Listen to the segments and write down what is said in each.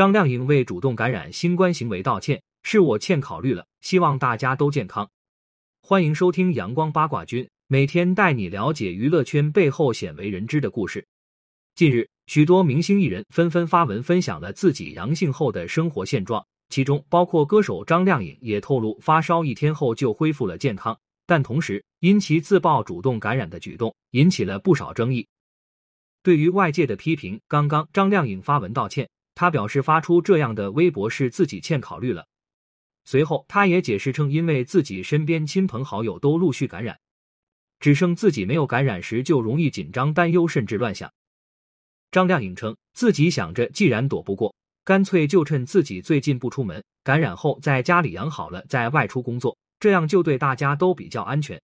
张靓颖为主动感染新冠行为道歉，是我欠考虑了，希望大家都健康。欢迎收听阳光八卦君，每天带你了解娱乐圈背后鲜为人知的故事。近日，许多明星艺人纷纷发文分享了自己阳性后的生活现状，其中包括歌手张靓颖也透露，发烧一天后就恢复了健康。但同时，因其自曝主动感染的举动引起了不少争议。对于外界的批评，刚刚张靓颖发文道歉，他表示发出这样的微博是自己欠考虑了。随后，他也解释称，因为自己身边亲朋好友都陆续感染，只剩自己没有感染时，就容易紧张、担忧，甚至乱想。张靓颖称自己想着，既然躲不过，干脆就趁自己最近不出门，感染后在家里养好了，再外出工作。这样就对大家都比较安全。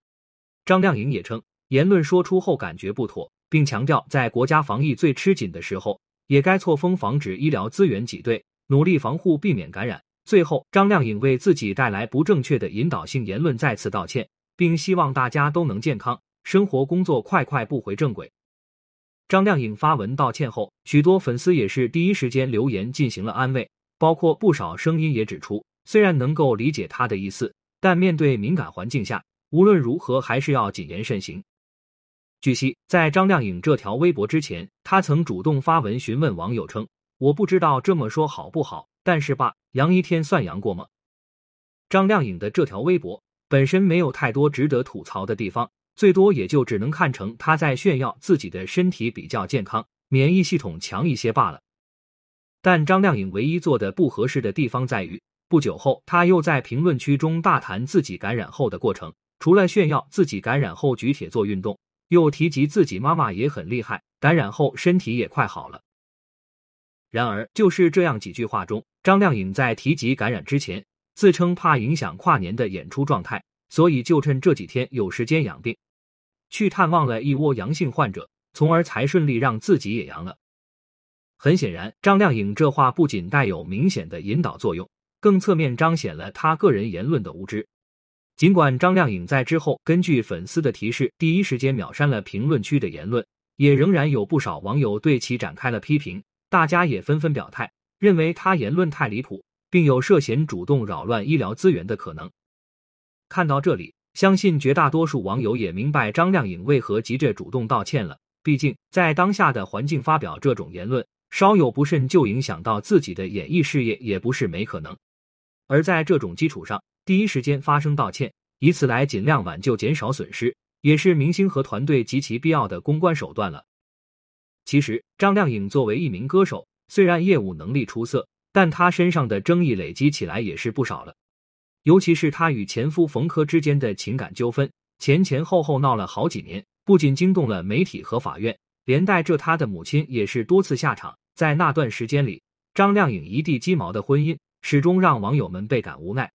张靓颖也称，言论说出后感觉不妥，并强调在国家防疫最吃紧的时候，也该错峰防止医疗资源挤兑，努力防护，避免感染。最后，张靓颖为自己带来不正确的引导性言论再次道歉，并希望大家都能健康，生活工作快快步回正轨。张靓颖发文道歉后，许多粉丝也是第一时间留言进行了安慰，包括不少声音也指出，虽然能够理解他的意思。但面对敏感环境下，无论如何还是要谨言慎行。据悉，在张靓颖这条微博之前，她曾主动发文询问网友称：“我不知道这么说好不好，但是吧，阳一天算阳过吗？”张靓颖的这条微博本身没有太多值得吐槽的地方，最多也就只能看成她在炫耀自己的身体比较健康，免疫系统强一些罢了。但张靓颖唯一做的不合适的地方在于。不久后，她又在评论区中大谈自己感染后的过程，除了炫耀自己感染后举铁做运动，又提及自己妈妈也很厉害，感染后身体也快好了。然而，就是这样几句话中，张靓颖在提及感染之前，自称怕影响跨年的演出状态，所以就趁这几天有时间养病，去探望了一窝阳性患者，从而才顺利让自己也阳了。很显然，张靓颖这话不仅带有明显的引导作用。更侧面彰显了她个人言论的无知。尽管张靓颖在之后根据粉丝的提示，第一时间秒删了评论区的言论，也仍然有不少网友对其展开了批评。大家也纷纷表态，认为他言论太离谱，并有涉嫌主动扰乱医疗资源的可能。看到这里，相信绝大多数网友也明白张靓颖为何急着主动道歉了。毕竟，在当下的环境发表这种言论，稍有不慎就影响到自己的演艺事业，也不是没可能。而在这种基础上，第一时间发声道歉，以此来尽量挽救、减少损失，也是明星和团队极其必要的公关手段了。其实，张靓颖作为一名歌手，虽然业务能力出色，但她身上的争议累积起来也是不少了。尤其是她与前夫冯轲之间的情感纠纷，前前后后闹了好几年，不仅惊动了媒体和法院，连带着她的母亲也是多次下场。在那段时间里，张靓颖一地鸡毛的婚姻。始终让网友们倍感无奈。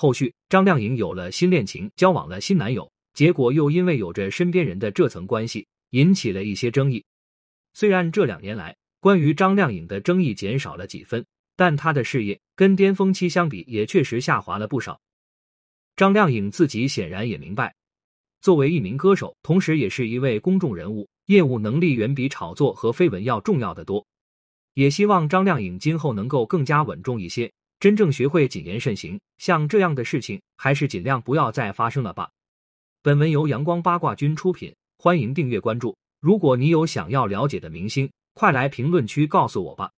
后续，张靓颖有了新恋情，交往了新男友，结果又因为有着身边人的这层关系，引起了一些争议。虽然这两年来关于张靓颖的争议减少了几分，但她的事业跟巅峰期相比，也确实下滑了不少。张靓颖自己显然也明白，作为一名歌手，同时也是一位公众人物，业务能力远比炒作和绯闻要重要的多。也希望张靓颖今后能够更加稳重一些，真正学会谨言慎行。像这样的事情，还是尽量不要再发生了吧。本文由阳光八卦君出品，欢迎订阅关注。如果你有想要了解的明星，快来评论区告诉我吧。